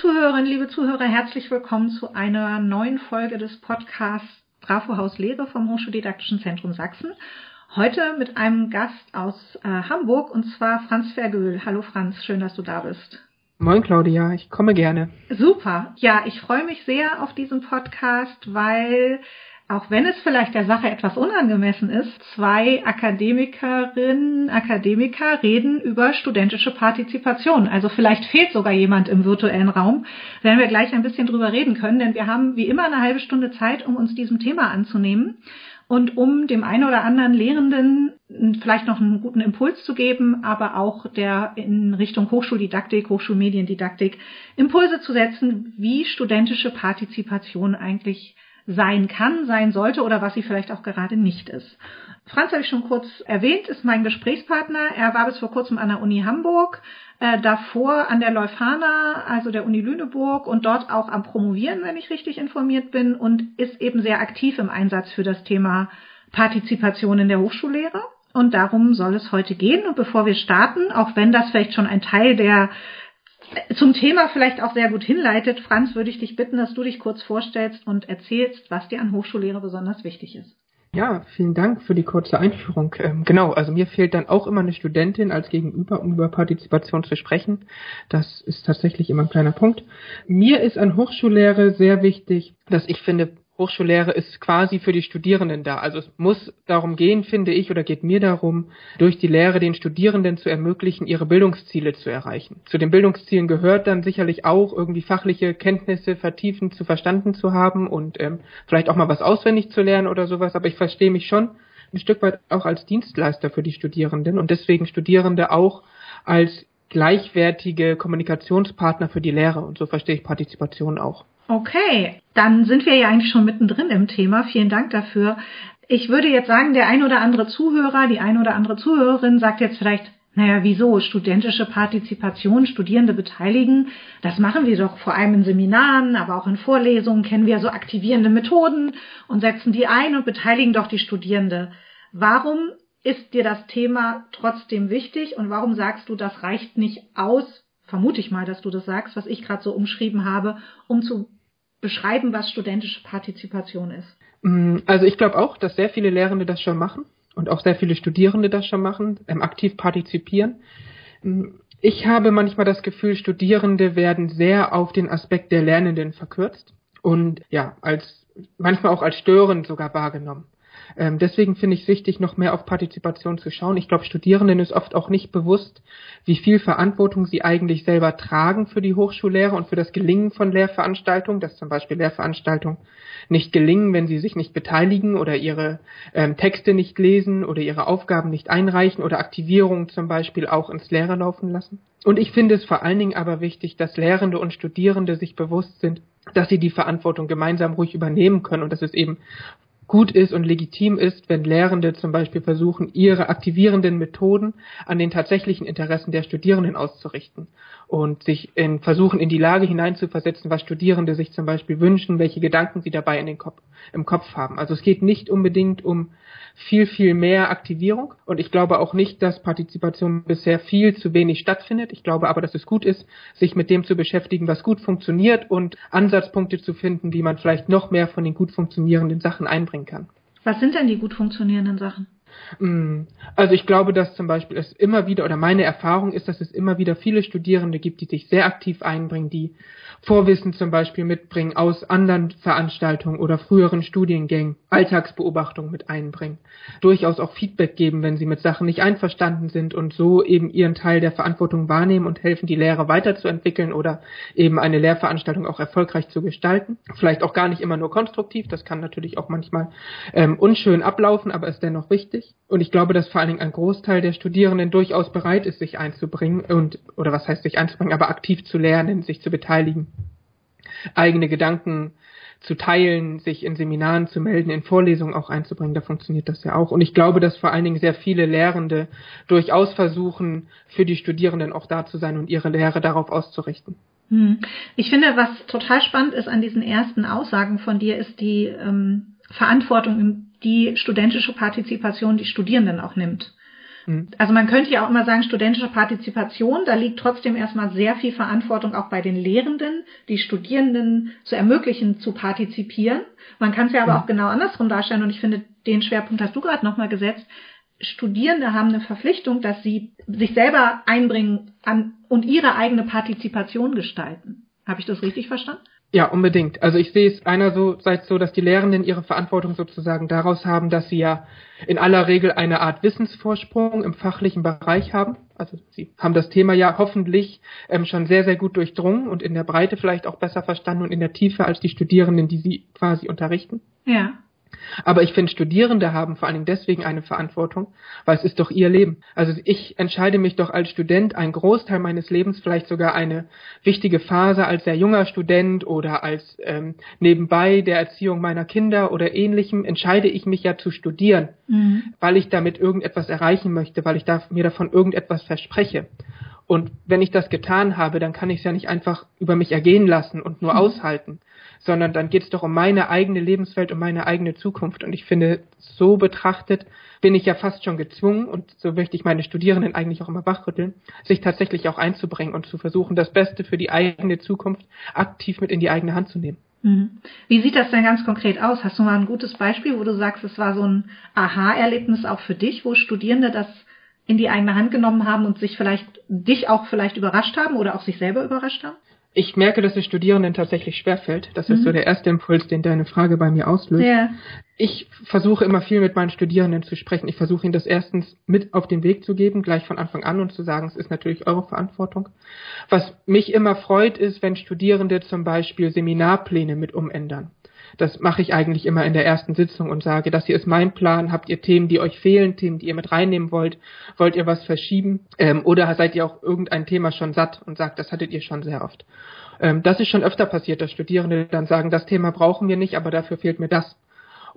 Zuhörerinnen, liebe Zuhörer, herzlich willkommen zu einer neuen Folge des Podcasts Bravo Haus Lehre vom Hochschuldidaktischen Zentrum Sachsen. Heute mit einem Gast aus äh, Hamburg und zwar Franz Vergöhl. Hallo Franz, schön, dass du da bist. Moin Claudia, ich komme gerne. Super. Ja, ich freue mich sehr auf diesen Podcast, weil auch wenn es vielleicht der Sache etwas unangemessen ist, zwei Akademikerinnen, Akademiker reden über studentische Partizipation. Also vielleicht fehlt sogar jemand im virtuellen Raum, werden wir gleich ein bisschen drüber reden können, denn wir haben wie immer eine halbe Stunde Zeit, um uns diesem Thema anzunehmen und um dem einen oder anderen Lehrenden vielleicht noch einen guten Impuls zu geben, aber auch der in Richtung Hochschuldidaktik, Hochschulmediendidaktik Impulse zu setzen, wie studentische Partizipation eigentlich sein kann, sein sollte oder was sie vielleicht auch gerade nicht ist. Franz habe ich schon kurz erwähnt, ist mein Gesprächspartner. Er war bis vor kurzem an der Uni Hamburg, äh, davor an der Leuphana, also der Uni Lüneburg und dort auch am Promovieren, wenn ich richtig informiert bin und ist eben sehr aktiv im Einsatz für das Thema Partizipation in der Hochschullehre. Und darum soll es heute gehen. Und bevor wir starten, auch wenn das vielleicht schon ein Teil der zum Thema vielleicht auch sehr gut hinleitet. Franz, würde ich dich bitten, dass du dich kurz vorstellst und erzählst, was dir an Hochschullehre besonders wichtig ist. Ja, vielen Dank für die kurze Einführung. Ähm, genau, also mir fehlt dann auch immer eine Studentin als Gegenüber, um über Partizipation zu sprechen. Das ist tatsächlich immer ein kleiner Punkt. Mir ist an Hochschullehre sehr wichtig, dass ich finde, Hochschullehre ist quasi für die Studierenden da. Also es muss darum gehen, finde ich, oder geht mir darum, durch die Lehre den Studierenden zu ermöglichen, ihre Bildungsziele zu erreichen. Zu den Bildungszielen gehört dann sicherlich auch irgendwie fachliche Kenntnisse vertiefend zu verstanden zu haben und ähm, vielleicht auch mal was auswendig zu lernen oder sowas. Aber ich verstehe mich schon ein Stück weit auch als Dienstleister für die Studierenden und deswegen Studierende auch als gleichwertige Kommunikationspartner für die Lehre. Und so verstehe ich Partizipation auch. Okay, dann sind wir ja eigentlich schon mittendrin im Thema. Vielen Dank dafür. Ich würde jetzt sagen, der ein oder andere Zuhörer, die ein oder andere Zuhörerin sagt jetzt vielleicht, naja, wieso? Studentische Partizipation, Studierende beteiligen, das machen wir doch vor allem in Seminaren, aber auch in Vorlesungen kennen wir so aktivierende Methoden und setzen die ein und beteiligen doch die Studierende. Warum ist dir das Thema trotzdem wichtig und warum sagst du, das reicht nicht aus, vermute ich mal, dass du das sagst, was ich gerade so umschrieben habe, um zu beschreiben, was studentische Partizipation ist? Mm, also ich glaube auch, dass sehr viele Lehrende das schon machen und auch sehr viele Studierende das schon machen, ähm, aktiv partizipieren. Mm, ich habe manchmal das Gefühl, Studierende werden sehr auf den Aspekt der Lernenden verkürzt und ja, als manchmal auch als störend sogar wahrgenommen. Ähm, deswegen finde ich es wichtig, noch mehr auf Partizipation zu schauen. Ich glaube, Studierenden ist oft auch nicht bewusst, wie viel Verantwortung sie eigentlich selber tragen für die Hochschullehre und für das Gelingen von Lehrveranstaltungen, dass zum Beispiel Lehrveranstaltungen nicht gelingen, wenn sie sich nicht beteiligen oder ihre ähm, Texte nicht lesen oder ihre Aufgaben nicht einreichen oder Aktivierungen zum Beispiel auch ins Leere laufen lassen. Und ich finde es vor allen Dingen aber wichtig, dass Lehrende und Studierende sich bewusst sind, dass sie die Verantwortung gemeinsam ruhig übernehmen können und dass es eben gut ist und legitim ist, wenn Lehrende zum Beispiel versuchen, ihre aktivierenden Methoden an den tatsächlichen Interessen der Studierenden auszurichten und sich in, versuchen, in die Lage hineinzuversetzen, was Studierende sich zum Beispiel wünschen, welche Gedanken sie dabei in den Kopf, im Kopf haben. Also es geht nicht unbedingt um viel, viel mehr Aktivierung. Und ich glaube auch nicht, dass Partizipation bisher viel zu wenig stattfindet. Ich glaube aber, dass es gut ist, sich mit dem zu beschäftigen, was gut funktioniert und Ansatzpunkte zu finden, wie man vielleicht noch mehr von den gut funktionierenden Sachen einbringen kann. Was sind denn die gut funktionierenden Sachen? Mm, also ich glaube, dass zum Beispiel es immer wieder, oder meine Erfahrung ist, dass es immer wieder viele Studierende gibt, die sich sehr aktiv einbringen, die Vorwissen zum Beispiel mitbringen aus anderen Veranstaltungen oder früheren Studiengängen, Alltagsbeobachtungen mit einbringen, durchaus auch Feedback geben, wenn sie mit Sachen nicht einverstanden sind und so eben ihren Teil der Verantwortung wahrnehmen und helfen, die Lehre weiterzuentwickeln oder eben eine Lehrveranstaltung auch erfolgreich zu gestalten. Vielleicht auch gar nicht immer nur konstruktiv, das kann natürlich auch manchmal ähm, unschön ablaufen, aber ist dennoch wichtig. Und ich glaube, dass vor allen Dingen ein Großteil der Studierenden durchaus bereit ist, sich einzubringen und, oder was heißt sich einzubringen, aber aktiv zu lernen, sich zu beteiligen eigene Gedanken zu teilen, sich in Seminaren zu melden, in Vorlesungen auch einzubringen, da funktioniert das ja auch. Und ich glaube, dass vor allen Dingen sehr viele Lehrende durchaus versuchen, für die Studierenden auch da zu sein und ihre Lehre darauf auszurichten. Hm. Ich finde, was total spannend ist an diesen ersten Aussagen von dir, ist die ähm, Verantwortung, die studentische Partizipation die Studierenden auch nimmt. Mhm. Also man könnte ja auch immer sagen, studentische Partizipation, da liegt trotzdem erstmal sehr viel Verantwortung auch bei den Lehrenden, die Studierenden zu ermöglichen, zu partizipieren. Man kann es ja aber mhm. auch genau andersrum darstellen und ich finde, den Schwerpunkt hast du gerade nochmal gesetzt. Studierende haben eine Verpflichtung, dass sie sich selber einbringen an, und ihre eigene Partizipation gestalten. Habe ich das richtig verstanden? Ja, unbedingt. Also ich sehe es einerseits so, dass die Lehrenden ihre Verantwortung sozusagen daraus haben, dass sie ja in aller Regel eine Art Wissensvorsprung im fachlichen Bereich haben. Also sie haben das Thema ja hoffentlich ähm, schon sehr, sehr gut durchdrungen und in der Breite vielleicht auch besser verstanden und in der Tiefe als die Studierenden, die sie quasi unterrichten. Ja. Aber ich finde, Studierende haben vor allen Dingen deswegen eine Verantwortung, weil es ist doch ihr Leben. Also ich entscheide mich doch als Student einen Großteil meines Lebens, vielleicht sogar eine wichtige Phase als sehr junger Student oder als ähm, nebenbei der Erziehung meiner Kinder oder ähnlichem, entscheide ich mich ja zu studieren, mhm. weil ich damit irgendetwas erreichen möchte, weil ich da, mir davon irgendetwas verspreche. Und wenn ich das getan habe, dann kann ich es ja nicht einfach über mich ergehen lassen und nur mhm. aushalten, sondern dann geht es doch um meine eigene Lebenswelt, um meine eigene Zukunft. Und ich finde, so betrachtet bin ich ja fast schon gezwungen, und so möchte ich meine Studierenden eigentlich auch immer wachrütteln, sich tatsächlich auch einzubringen und zu versuchen, das Beste für die eigene Zukunft aktiv mit in die eigene Hand zu nehmen. Mhm. Wie sieht das denn ganz konkret aus? Hast du mal ein gutes Beispiel, wo du sagst, es war so ein Aha-Erlebnis auch für dich, wo Studierende das in die eigene Hand genommen haben und sich vielleicht, dich auch vielleicht überrascht haben oder auch sich selber überrascht haben? Ich merke, dass es Studierenden tatsächlich schwerfällt. Das mhm. ist so der erste Impuls, den deine Frage bei mir auslöst. Ja. Ich versuche immer viel mit meinen Studierenden zu sprechen. Ich versuche ihnen das erstens mit auf den Weg zu geben, gleich von Anfang an und zu sagen, es ist natürlich eure Verantwortung. Was mich immer freut, ist, wenn Studierende zum Beispiel Seminarpläne mit umändern. Das mache ich eigentlich immer in der ersten Sitzung und sage, das hier ist mein Plan. Habt ihr Themen, die euch fehlen, Themen, die ihr mit reinnehmen wollt? Wollt ihr was verschieben? Ähm, oder seid ihr auch irgendein Thema schon satt und sagt, das hattet ihr schon sehr oft? Ähm, das ist schon öfter passiert, dass Studierende dann sagen, das Thema brauchen wir nicht, aber dafür fehlt mir das.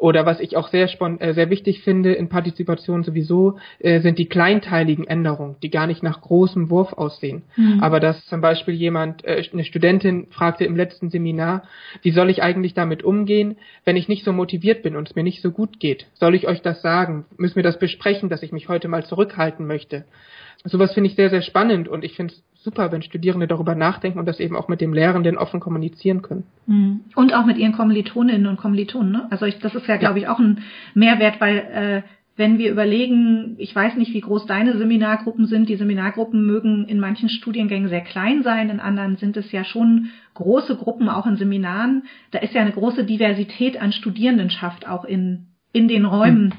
Oder was ich auch sehr, äh, sehr wichtig finde in Partizipation sowieso, äh, sind die kleinteiligen Änderungen, die gar nicht nach großem Wurf aussehen. Mhm. Aber dass zum Beispiel jemand, äh, eine Studentin fragte im letzten Seminar, wie soll ich eigentlich damit umgehen, wenn ich nicht so motiviert bin und es mir nicht so gut geht? Soll ich euch das sagen? Müssen wir das besprechen, dass ich mich heute mal zurückhalten möchte? Sowas finde ich sehr, sehr spannend und ich finde es super, wenn Studierende darüber nachdenken und das eben auch mit dem Lehrenden offen kommunizieren können. Mhm. Und auch mit ihren Kommilitoninnen und Kommilitonen. Ne? Also ich, das ist ja, glaube ich, auch ein Mehrwert, weil äh, wenn wir überlegen, ich weiß nicht, wie groß deine Seminargruppen sind, die Seminargruppen mögen in manchen Studiengängen sehr klein sein, in anderen sind es ja schon große Gruppen, auch in Seminaren. Da ist ja eine große Diversität an Studierendenschaft auch in, in den Räumen.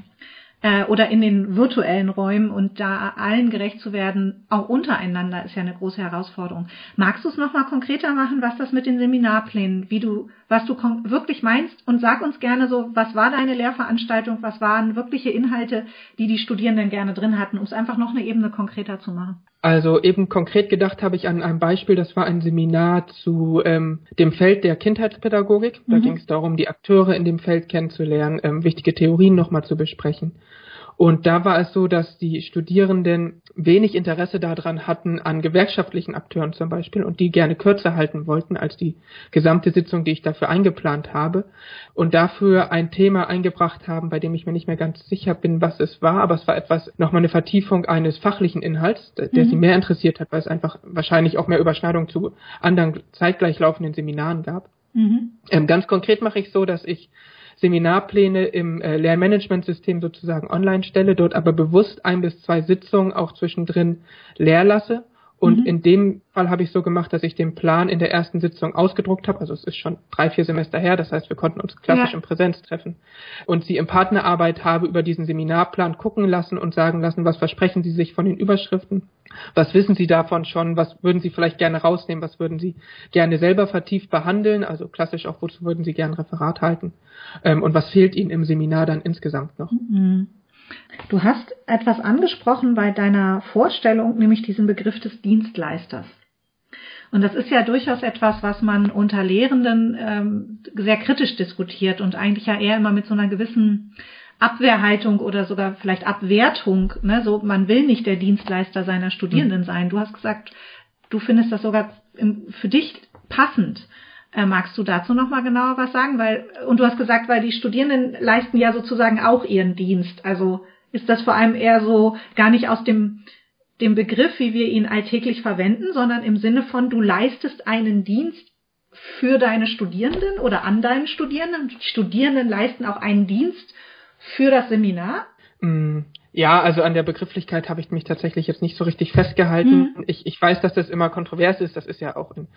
Äh, oder in den virtuellen Räumen und da allen gerecht zu werden, auch untereinander, ist ja eine große Herausforderung. Magst du es nochmal konkreter machen, was das mit den Seminarplänen, wie du, was du wirklich meinst und sag uns gerne so, was war deine Lehrveranstaltung, was waren wirkliche Inhalte, die die Studierenden gerne drin hatten, um es einfach noch eine Ebene konkreter zu machen. Also eben konkret gedacht habe ich an ein Beispiel, das war ein Seminar zu ähm, dem Feld der Kindheitspädagogik. Da mhm. ging es darum, die Akteure in dem Feld kennenzulernen, ähm, wichtige Theorien nochmal zu besprechen. Und da war es so, dass die Studierenden wenig Interesse daran hatten, an gewerkschaftlichen Akteuren zum Beispiel, und die gerne kürzer halten wollten als die gesamte Sitzung, die ich dafür eingeplant habe, und dafür ein Thema eingebracht haben, bei dem ich mir nicht mehr ganz sicher bin, was es war, aber es war etwas, nochmal eine Vertiefung eines fachlichen Inhalts, der mhm. sie mehr interessiert hat, weil es einfach wahrscheinlich auch mehr Überschneidung zu anderen zeitgleich laufenden Seminaren gab. Mhm. Ähm, ganz konkret mache ich so, dass ich Seminarpläne im äh, Lernmanagementsystem sozusagen online stelle, dort aber bewusst ein bis zwei Sitzungen auch zwischendrin leer lasse. Und mhm. in dem Fall habe ich so gemacht, dass ich den Plan in der ersten Sitzung ausgedruckt habe. Also es ist schon drei, vier Semester her. Das heißt, wir konnten uns klassisch ja. in Präsenz treffen. Und sie im Partnerarbeit habe über diesen Seminarplan gucken lassen und sagen lassen, was versprechen sie sich von den Überschriften? Was wissen sie davon schon? Was würden sie vielleicht gerne rausnehmen? Was würden sie gerne selber vertieft behandeln? Also klassisch auch, wozu würden sie gerne Referat halten? Ähm, und was fehlt ihnen im Seminar dann insgesamt noch? Mhm. Du hast etwas angesprochen bei deiner Vorstellung, nämlich diesen Begriff des Dienstleisters. Und das ist ja durchaus etwas, was man unter Lehrenden ähm, sehr kritisch diskutiert und eigentlich ja eher immer mit so einer gewissen Abwehrhaltung oder sogar vielleicht Abwertung. Ne? So, man will nicht der Dienstleister seiner Studierenden mhm. sein. Du hast gesagt, du findest das sogar für dich passend. Äh, magst du dazu noch mal genauer was sagen? Weil und du hast gesagt, weil die Studierenden leisten ja sozusagen auch ihren Dienst. Also ist das vor allem eher so gar nicht aus dem, dem Begriff, wie wir ihn alltäglich verwenden, sondern im Sinne von, du leistest einen Dienst für deine Studierenden oder an deinen Studierenden. Die Studierenden leisten auch einen Dienst für das Seminar. Mm, ja, also an der Begrifflichkeit habe ich mich tatsächlich jetzt nicht so richtig festgehalten. Mhm. Ich, ich weiß, dass das immer kontrovers ist. Das ist ja auch im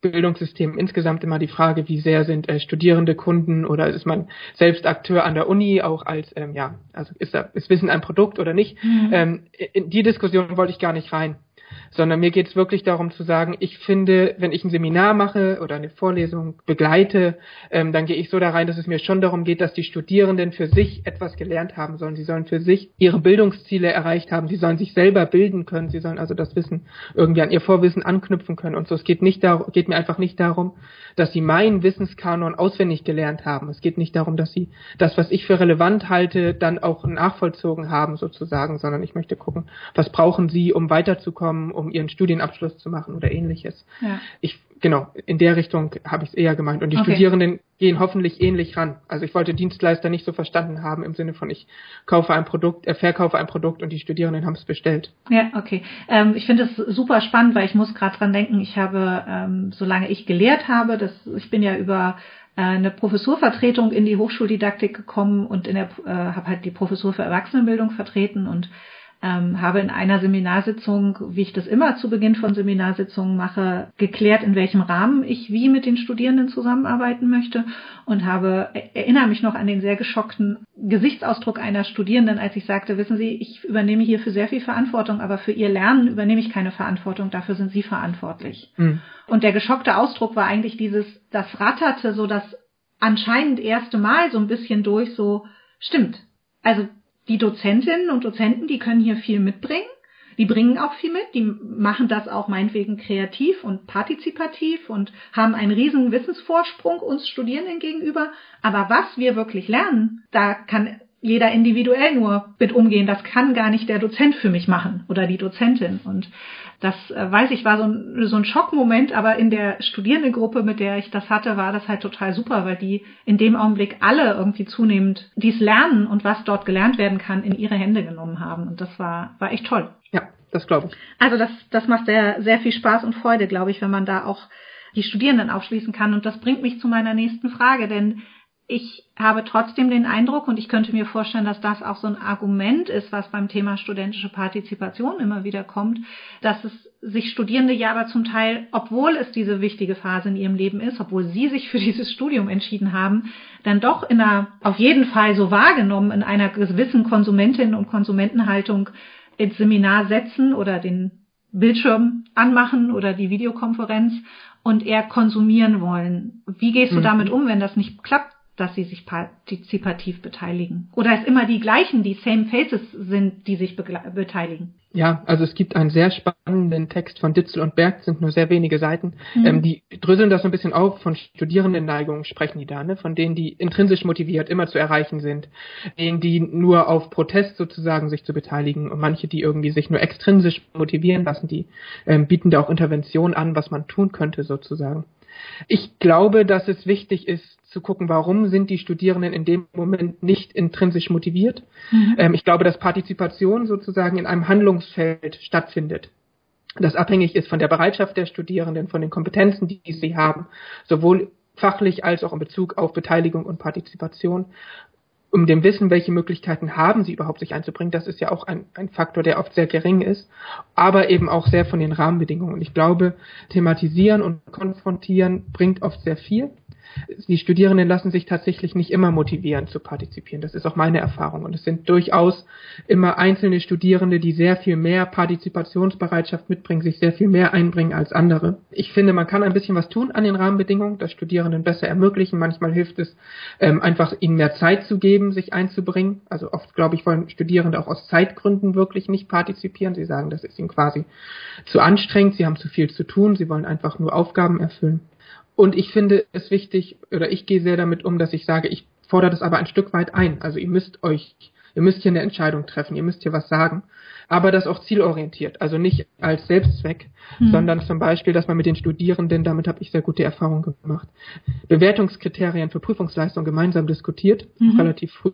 Bildungssystem insgesamt immer die Frage, wie sehr sind äh, Studierende Kunden oder ist man selbst Akteur an der Uni, auch als, ähm, ja, also ist, da, ist Wissen ein Produkt oder nicht. Mhm. Ähm, in die Diskussion wollte ich gar nicht rein sondern mir geht es wirklich darum zu sagen, ich finde, wenn ich ein Seminar mache oder eine Vorlesung begleite, ähm, dann gehe ich so da rein, dass es mir schon darum geht, dass die Studierenden für sich etwas gelernt haben sollen. Sie sollen für sich ihre Bildungsziele erreicht haben. Sie sollen sich selber bilden können. Sie sollen also das Wissen irgendwie an ihr Vorwissen anknüpfen können und so. Es geht nicht darum, geht mir einfach nicht darum, dass sie meinen Wissenskanon auswendig gelernt haben. Es geht nicht darum, dass sie das, was ich für relevant halte, dann auch nachvollzogen haben sozusagen, sondern ich möchte gucken, was brauchen sie, um weiterzukommen, um ihren Studienabschluss zu machen oder ähnliches. Ja. Ich genau, in der Richtung habe ich es eher gemeint. Und die okay. Studierenden gehen hoffentlich ähnlich ran. Also ich wollte Dienstleister nicht so verstanden haben im Sinne von ich kaufe ein Produkt, äh, verkaufe ein Produkt und die Studierenden haben es bestellt. Ja, okay. Ähm, ich finde es super spannend, weil ich muss gerade dran denken, ich habe, ähm, solange ich gelehrt habe, das, ich bin ja über äh, eine Professurvertretung in die Hochschuldidaktik gekommen und in der äh, habe halt die Professur für Erwachsenenbildung vertreten und ähm, habe in einer Seminarsitzung, wie ich das immer zu Beginn von Seminarsitzungen mache, geklärt, in welchem Rahmen ich wie mit den Studierenden zusammenarbeiten möchte und habe, erinnere mich noch an den sehr geschockten Gesichtsausdruck einer Studierenden, als ich sagte, wissen Sie, ich übernehme hier für sehr viel Verantwortung, aber für Ihr Lernen übernehme ich keine Verantwortung, dafür sind Sie verantwortlich. Mhm. Und der geschockte Ausdruck war eigentlich dieses, das ratterte so das anscheinend erste Mal so ein bisschen durch, so, stimmt. Also die Dozentinnen und Dozenten, die können hier viel mitbringen. Die bringen auch viel mit, die machen das auch meinetwegen kreativ und partizipativ und haben einen riesen Wissensvorsprung uns Studierenden gegenüber. Aber was wir wirklich lernen, da kann jeder individuell nur mit umgehen. Das kann gar nicht der Dozent für mich machen oder die Dozentin. Und das äh, weiß ich, war so ein, so ein Schockmoment, aber in der Studierendengruppe, mit der ich das hatte, war das halt total super, weil die in dem Augenblick alle irgendwie zunehmend dies Lernen und was dort gelernt werden kann, in ihre Hände genommen haben. Und das war, war echt toll. Ja, das glaube ich. Also das, das macht sehr, sehr viel Spaß und Freude, glaube ich, wenn man da auch die Studierenden aufschließen kann. Und das bringt mich zu meiner nächsten Frage, denn ich habe trotzdem den Eindruck, und ich könnte mir vorstellen, dass das auch so ein Argument ist, was beim Thema studentische Partizipation immer wieder kommt, dass es sich Studierende ja aber zum Teil, obwohl es diese wichtige Phase in ihrem Leben ist, obwohl sie sich für dieses Studium entschieden haben, dann doch in einer, auf jeden Fall so wahrgenommen, in einer gewissen Konsumentinnen- und Konsumentenhaltung ins Seminar setzen oder den Bildschirm anmachen oder die Videokonferenz und eher konsumieren wollen. Wie gehst du mhm. damit um, wenn das nicht klappt? Dass sie sich partizipativ beteiligen. Oder es immer die gleichen, die Same Faces sind, die sich beteiligen. Ja, also es gibt einen sehr spannenden Text von Ditzel und Berg, sind nur sehr wenige Seiten. Mhm. Ähm, die dröseln das so ein bisschen auf, von Studierendenneigungen sprechen die da, ne? von denen, die intrinsisch motiviert immer zu erreichen sind, denen, die nur auf Protest sozusagen sich zu beteiligen und manche, die irgendwie sich nur extrinsisch motivieren lassen, die ähm, bieten da auch Intervention an, was man tun könnte sozusagen. Ich glaube, dass es wichtig ist, zu gucken, warum sind die Studierenden in dem Moment nicht intrinsisch motiviert. Mhm. Ähm, ich glaube, dass Partizipation sozusagen in einem Handlungsfeld stattfindet das abhängig ist von der Bereitschaft der Studierenden, von den Kompetenzen, die sie haben, sowohl fachlich als auch in Bezug auf Beteiligung und Partizipation um dem Wissen, welche Möglichkeiten haben sie überhaupt, sich einzubringen, das ist ja auch ein, ein Faktor, der oft sehr gering ist, aber eben auch sehr von den Rahmenbedingungen. Ich glaube, thematisieren und konfrontieren bringt oft sehr viel die Studierenden lassen sich tatsächlich nicht immer motivieren zu partizipieren. Das ist auch meine Erfahrung. Und es sind durchaus immer einzelne Studierende, die sehr viel mehr Partizipationsbereitschaft mitbringen, sich sehr viel mehr einbringen als andere. Ich finde, man kann ein bisschen was tun an den Rahmenbedingungen, das Studierenden besser ermöglichen. Manchmal hilft es, ähm, einfach ihnen mehr Zeit zu geben, sich einzubringen. Also oft, glaube ich, wollen Studierende auch aus Zeitgründen wirklich nicht partizipieren. Sie sagen, das ist ihnen quasi zu anstrengend, sie haben zu viel zu tun, sie wollen einfach nur Aufgaben erfüllen. Und ich finde es wichtig, oder ich gehe sehr damit um, dass ich sage, ich fordere das aber ein Stück weit ein. Also ihr müsst euch, ihr müsst hier eine Entscheidung treffen, ihr müsst hier was sagen. Aber das auch zielorientiert, also nicht als Selbstzweck, hm. sondern zum Beispiel, dass man mit den Studierenden, damit habe ich sehr gute Erfahrungen gemacht, Bewertungskriterien für Prüfungsleistung gemeinsam diskutiert, mhm. relativ früh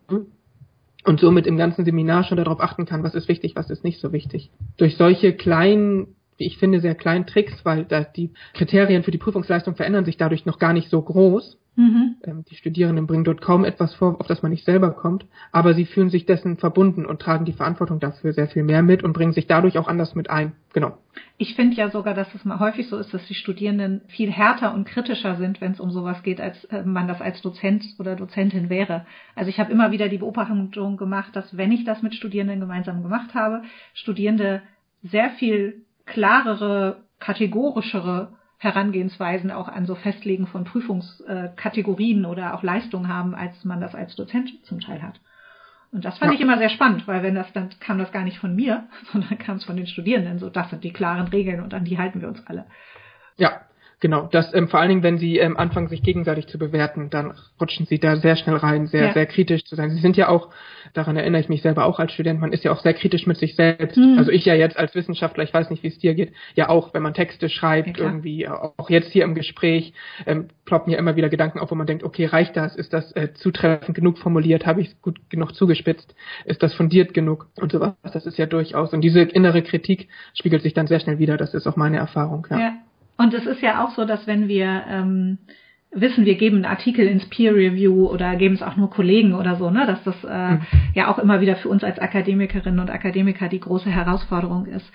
und somit im ganzen Seminar schon darauf achten kann, was ist wichtig, was ist nicht so wichtig. Durch solche kleinen wie ich finde, sehr kleinen Tricks, weil da die Kriterien für die Prüfungsleistung verändern sich dadurch noch gar nicht so groß. Mhm. Ähm, die Studierenden bringen dort kaum etwas vor, auf das man nicht selber kommt, aber sie fühlen sich dessen verbunden und tragen die Verantwortung dafür sehr viel mehr mit und bringen sich dadurch auch anders mit ein. Genau. Ich finde ja sogar, dass es mal häufig so ist, dass die Studierenden viel härter und kritischer sind, wenn es um sowas geht, als äh, man das als Dozent oder Dozentin wäre. Also ich habe immer wieder die Beobachtung gemacht, dass wenn ich das mit Studierenden gemeinsam gemacht habe, Studierende sehr viel klarere, kategorischere Herangehensweisen auch an so Festlegen von Prüfungskategorien oder auch Leistungen haben, als man das als Dozent zum Teil hat. Und das fand ja. ich immer sehr spannend, weil wenn das dann kam das gar nicht von mir, sondern kam es von den Studierenden. So, das sind die klaren Regeln und an die halten wir uns alle. Ja, Genau, das ähm, vor allen Dingen, wenn sie ähm, anfangen, sich gegenseitig zu bewerten, dann rutschen sie da sehr schnell rein, sehr, ja. sehr kritisch zu sein. Sie sind ja auch, daran erinnere ich mich selber auch als Student, man ist ja auch sehr kritisch mit sich selbst. Mhm. Also ich ja jetzt als Wissenschaftler, ich weiß nicht, wie es dir geht, ja auch, wenn man Texte schreibt, ja, irgendwie, auch jetzt hier im Gespräch, ähm, ploppen ja immer wieder Gedanken auf, wo man denkt, okay, reicht das? Ist das äh, zutreffend genug formuliert? Habe ich es gut genug zugespitzt? Ist das fundiert genug? Und sowas, das ist ja durchaus. Und diese innere Kritik spiegelt sich dann sehr schnell wieder, das ist auch meine Erfahrung. ja. ja. Und es ist ja auch so, dass wenn wir ähm, wissen, wir geben einen Artikel ins Peer Review oder geben es auch nur Kollegen oder so, ne, dass das äh, mhm. ja auch immer wieder für uns als Akademikerinnen und Akademiker die große Herausforderung ist.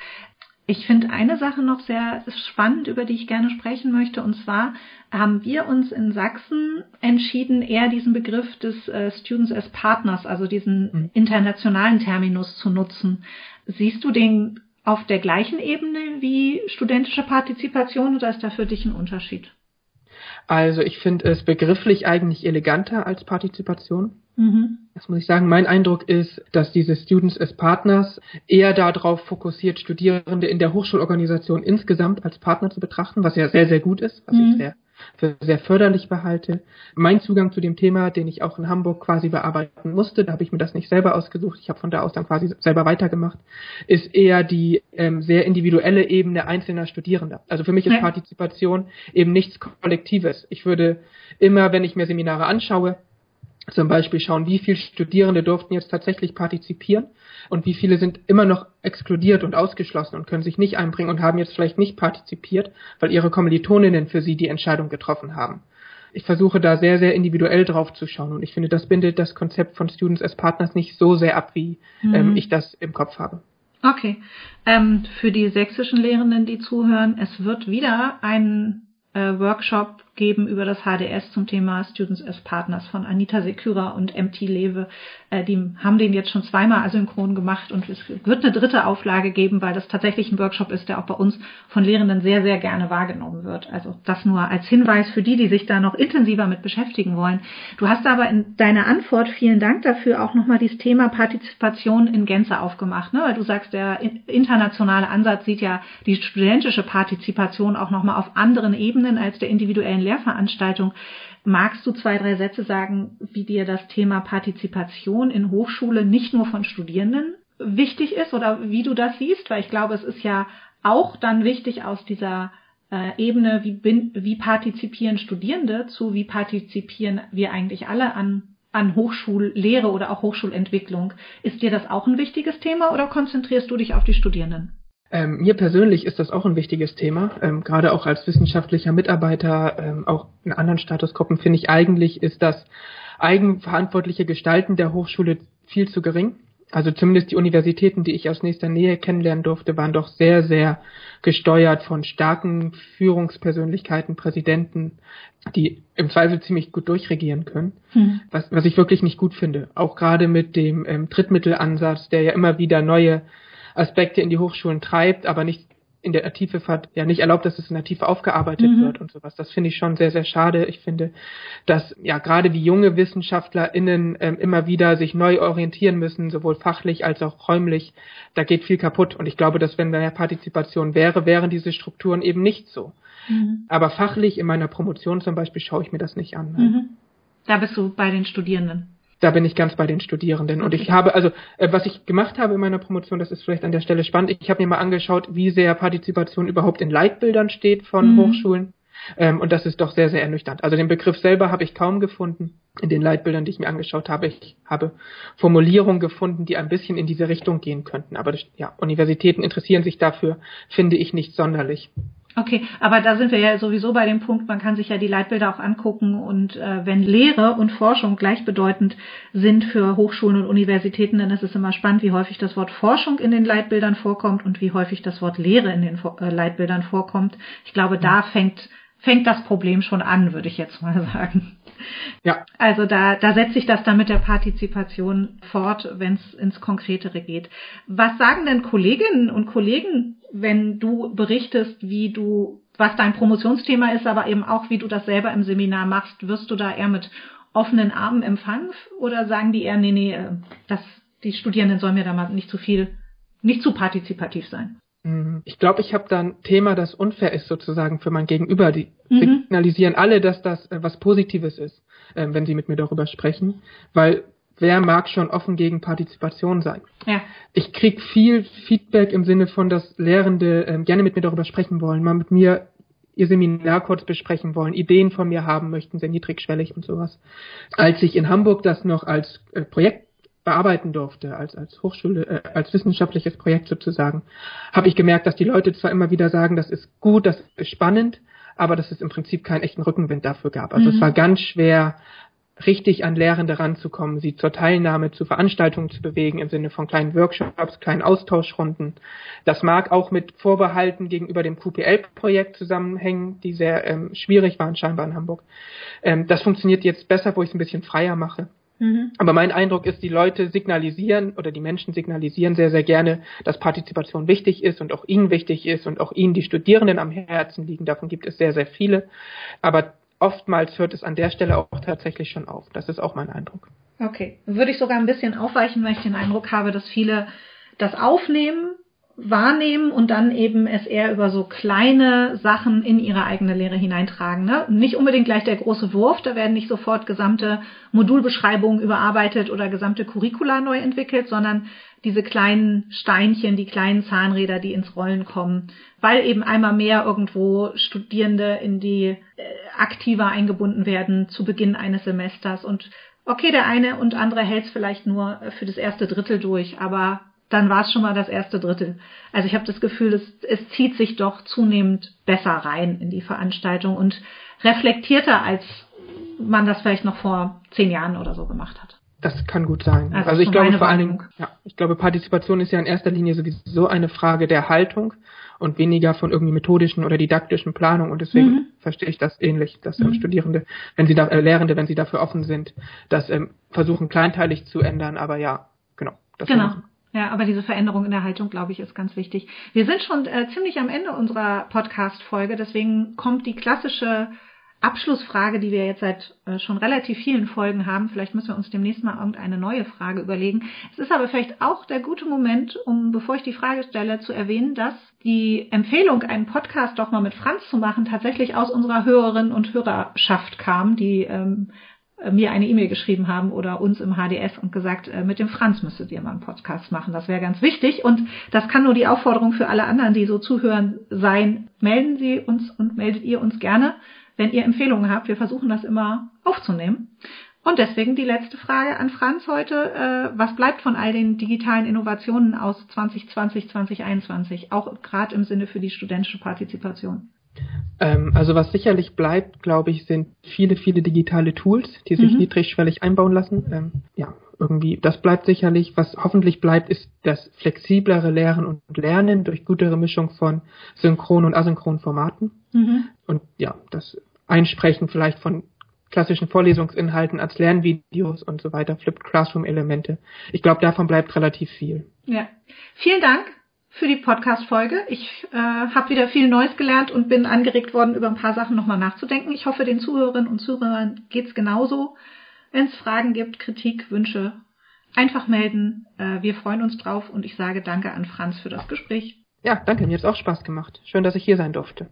Ich finde eine Sache noch sehr spannend, über die ich gerne sprechen möchte. Und zwar haben wir uns in Sachsen entschieden, eher diesen Begriff des äh, Students as Partners, also diesen mhm. internationalen Terminus zu nutzen. Siehst du den auf der gleichen Ebene wie studentische Partizipation oder ist da für dich ein Unterschied? Also ich finde es begrifflich eigentlich eleganter als Partizipation. Mhm. Das muss ich sagen. Mein Eindruck ist, dass diese Students as Partners eher darauf fokussiert, Studierende in der Hochschulorganisation insgesamt als Partner zu betrachten, was ja sehr, sehr gut ist, was mhm. ich sehr für sehr förderlich behalte. Mein Zugang zu dem Thema, den ich auch in Hamburg quasi bearbeiten musste, da habe ich mir das nicht selber ausgesucht, ich habe von da aus dann quasi selber weitergemacht, ist eher die ähm, sehr individuelle Ebene einzelner Studierender. Also für mich ist Partizipation eben nichts Kollektives. Ich würde immer, wenn ich mir Seminare anschaue, zum Beispiel schauen, wie viele Studierende durften jetzt tatsächlich partizipieren und wie viele sind immer noch exkludiert und ausgeschlossen und können sich nicht einbringen und haben jetzt vielleicht nicht partizipiert, weil ihre Kommilitoninnen für sie die Entscheidung getroffen haben. Ich versuche da sehr, sehr individuell drauf zu schauen und ich finde, das bindet das Konzept von Students as Partners nicht so sehr ab, wie ähm, mhm. ähm, ich das im Kopf habe. Okay. Ähm, für die sächsischen Lehrenden, die zuhören, es wird wieder ein äh, Workshop geben über das HDS zum Thema Students as Partners von Anita Seküra und MT Lewe. Äh, die haben den jetzt schon zweimal asynchron gemacht und es wird eine dritte Auflage geben, weil das tatsächlich ein Workshop ist, der auch bei uns von Lehrenden sehr, sehr gerne wahrgenommen wird. Also das nur als Hinweis für die, die sich da noch intensiver mit beschäftigen wollen. Du hast aber in deiner Antwort, vielen Dank dafür, auch nochmal dieses Thema Partizipation in Gänze aufgemacht, ne? weil du sagst, der internationale Ansatz sieht ja die studentische Partizipation auch nochmal auf anderen Ebenen als der individuellen Lehrveranstaltung. Magst du zwei, drei Sätze sagen, wie dir das Thema Partizipation in Hochschule nicht nur von Studierenden wichtig ist oder wie du das siehst? Weil ich glaube, es ist ja auch dann wichtig aus dieser äh, Ebene, wie, bin, wie partizipieren Studierende zu, wie partizipieren wir eigentlich alle an, an Hochschullehre oder auch Hochschulentwicklung. Ist dir das auch ein wichtiges Thema oder konzentrierst du dich auf die Studierenden? Ähm, mir persönlich ist das auch ein wichtiges Thema. Ähm, gerade auch als wissenschaftlicher Mitarbeiter, ähm, auch in anderen Statusgruppen finde ich eigentlich ist das eigenverantwortliche Gestalten der Hochschule viel zu gering. Also zumindest die Universitäten, die ich aus nächster Nähe kennenlernen durfte, waren doch sehr, sehr gesteuert von starken Führungspersönlichkeiten, Präsidenten, die im Zweifel ziemlich gut durchregieren können, mhm. was, was ich wirklich nicht gut finde. Auch gerade mit dem ähm, Drittmittelansatz, der ja immer wieder neue Aspekte in die Hochschulen treibt, aber nicht in der Tiefe ja nicht erlaubt, dass es in der Tiefe aufgearbeitet mhm. wird und sowas. Das finde ich schon sehr, sehr schade. Ich finde, dass ja gerade wie junge WissenschaftlerInnen ähm, immer wieder sich neu orientieren müssen, sowohl fachlich als auch räumlich. Da geht viel kaputt. Und ich glaube, dass wenn mehr Partizipation wäre, wären diese Strukturen eben nicht so. Mhm. Aber fachlich in meiner Promotion zum Beispiel schaue ich mir das nicht an. Mhm. Da bist du bei den Studierenden. Da bin ich ganz bei den Studierenden. Und ich habe, also äh, was ich gemacht habe in meiner Promotion, das ist vielleicht an der Stelle spannend, ich habe mir mal angeschaut, wie sehr Partizipation überhaupt in Leitbildern steht von mhm. Hochschulen. Ähm, und das ist doch sehr, sehr ernüchternd. Also den Begriff selber habe ich kaum gefunden in den Leitbildern, die ich mir angeschaut habe. Ich habe Formulierungen gefunden, die ein bisschen in diese Richtung gehen könnten. Aber das, ja, Universitäten interessieren sich dafür, finde ich nicht sonderlich. Okay, aber da sind wir ja sowieso bei dem Punkt, man kann sich ja die Leitbilder auch angucken und äh, wenn Lehre und Forschung gleichbedeutend sind für Hochschulen und Universitäten, dann ist es immer spannend, wie häufig das Wort Forschung in den Leitbildern vorkommt und wie häufig das Wort Lehre in den äh, Leitbildern vorkommt. Ich glaube, da fängt fängt das Problem schon an, würde ich jetzt mal sagen. Ja. Also da, da setzt sich das dann mit der Partizipation fort, wenn es ins Konkretere geht. Was sagen denn Kolleginnen und Kollegen, wenn du berichtest, wie du, was dein Promotionsthema ist, aber eben auch, wie du das selber im Seminar machst? Wirst du da eher mit offenen Armen empfangen oder sagen die eher, nee, nee, äh, das, die Studierenden sollen mir da mal nicht zu viel, nicht zu partizipativ sein? Mhm. Ich glaube, ich habe da ein Thema, das unfair ist sozusagen für mein Gegenüber. Die mhm. signalisieren alle, dass das äh, was Positives ist, äh, wenn sie mit mir darüber sprechen, weil wer mag schon offen gegen Partizipation sein? Ja. Ich krieg viel Feedback im Sinne von, dass Lehrende äh, gerne mit mir darüber sprechen wollen, mal mit mir ihr Seminar kurz besprechen wollen, Ideen von mir haben möchten, sehr niedrigschwellig und sowas. Als ich in Hamburg das noch als äh, Projekt bearbeiten durfte, als, als Hochschule, äh, als wissenschaftliches Projekt sozusagen, habe ich gemerkt, dass die Leute zwar immer wieder sagen, das ist gut, das ist spannend, aber dass es im Prinzip keinen echten Rückenwind dafür gab. Also mhm. es war ganz schwer, richtig an Lehrende ranzukommen, sie zur Teilnahme zu Veranstaltungen zu bewegen, im Sinne von kleinen Workshops, kleinen Austauschrunden. Das mag auch mit Vorbehalten gegenüber dem QPL-Projekt zusammenhängen, die sehr ähm, schwierig waren scheinbar in Hamburg. Ähm, das funktioniert jetzt besser, wo ich es ein bisschen freier mache. Mhm. Aber mein Eindruck ist, die Leute signalisieren oder die Menschen signalisieren sehr, sehr gerne, dass Partizipation wichtig ist und auch ihnen wichtig ist und auch ihnen die Studierenden am Herzen liegen. Davon gibt es sehr, sehr viele. Aber oftmals hört es an der Stelle auch tatsächlich schon auf. Das ist auch mein Eindruck. Okay. Würde ich sogar ein bisschen aufweichen, weil ich den Eindruck habe, dass viele das aufnehmen, wahrnehmen und dann eben es eher über so kleine Sachen in ihre eigene Lehre hineintragen. Ne? Nicht unbedingt gleich der große Wurf, da werden nicht sofort gesamte Modulbeschreibungen überarbeitet oder gesamte Curricula neu entwickelt, sondern diese kleinen Steinchen, die kleinen Zahnräder, die ins Rollen kommen, weil eben einmal mehr irgendwo Studierende in die äh, aktiver eingebunden werden zu Beginn eines Semesters und okay, der eine und andere hält es vielleicht nur für das erste Drittel durch, aber dann war es schon mal das erste Drittel. Also ich habe das Gefühl, es, es zieht sich doch zunehmend besser rein in die Veranstaltung und reflektierter, als man das vielleicht noch vor zehn Jahren oder so gemacht hat. Das kann gut sein. Also, also ich glaube vor allen Dingen, ja, ich glaube, Partizipation ist ja in erster Linie sowieso eine Frage der Haltung und weniger von irgendwie methodischen oder didaktischen Planung. Und deswegen mhm. verstehe ich das ähnlich, dass ähm, mhm. Studierende, wenn sie da, äh, Lehrende, wenn sie dafür offen sind, das ähm, versuchen kleinteilig zu ändern. Aber ja, genau. Das genau. Ja, aber diese Veränderung in der Haltung, glaube ich, ist ganz wichtig. Wir sind schon äh, ziemlich am Ende unserer Podcast-Folge, deswegen kommt die klassische Abschlussfrage, die wir jetzt seit äh, schon relativ vielen Folgen haben. Vielleicht müssen wir uns demnächst mal irgendeine neue Frage überlegen. Es ist aber vielleicht auch der gute Moment, um, bevor ich die Frage stelle, zu erwähnen, dass die Empfehlung, einen Podcast doch mal mit Franz zu machen, tatsächlich aus unserer Hörerinnen und Hörerschaft kam, die ähm, äh, mir eine E-Mail geschrieben haben oder uns im HDS und gesagt, äh, mit dem Franz müsstet ihr mal einen Podcast machen. Das wäre ganz wichtig. Und das kann nur die Aufforderung für alle anderen, die so zuhören, sein. Melden Sie uns und meldet ihr uns gerne, wenn ihr Empfehlungen habt. Wir versuchen das immer aufzunehmen. Und deswegen die letzte Frage an Franz heute. Äh, was bleibt von all den digitalen Innovationen aus 2020, 2021, auch gerade im Sinne für die studentische Partizipation? Ähm, also was sicherlich bleibt, glaube ich, sind viele, viele digitale Tools, die sich mhm. niedrigschwellig einbauen lassen. Ähm, ja, irgendwie, das bleibt sicherlich. Was hoffentlich bleibt, ist das flexiblere Lehren und Lernen durch gutere Mischung von synchronen und asynchronen Formaten. Mhm. Und ja, das Einsprechen vielleicht von klassischen Vorlesungsinhalten als Lernvideos und so weiter, Flipped Classroom Elemente. Ich glaube, davon bleibt relativ viel. Ja. Vielen Dank für die Podcast-Folge. Ich äh, habe wieder viel Neues gelernt und bin angeregt worden, über ein paar Sachen nochmal nachzudenken. Ich hoffe, den Zuhörerinnen und Zuhörern geht's genauso. Wenn es Fragen gibt, Kritik, Wünsche, einfach melden. Äh, wir freuen uns drauf und ich sage danke an Franz für das Gespräch. Ja, danke. Mir hat's auch Spaß gemacht. Schön, dass ich hier sein durfte.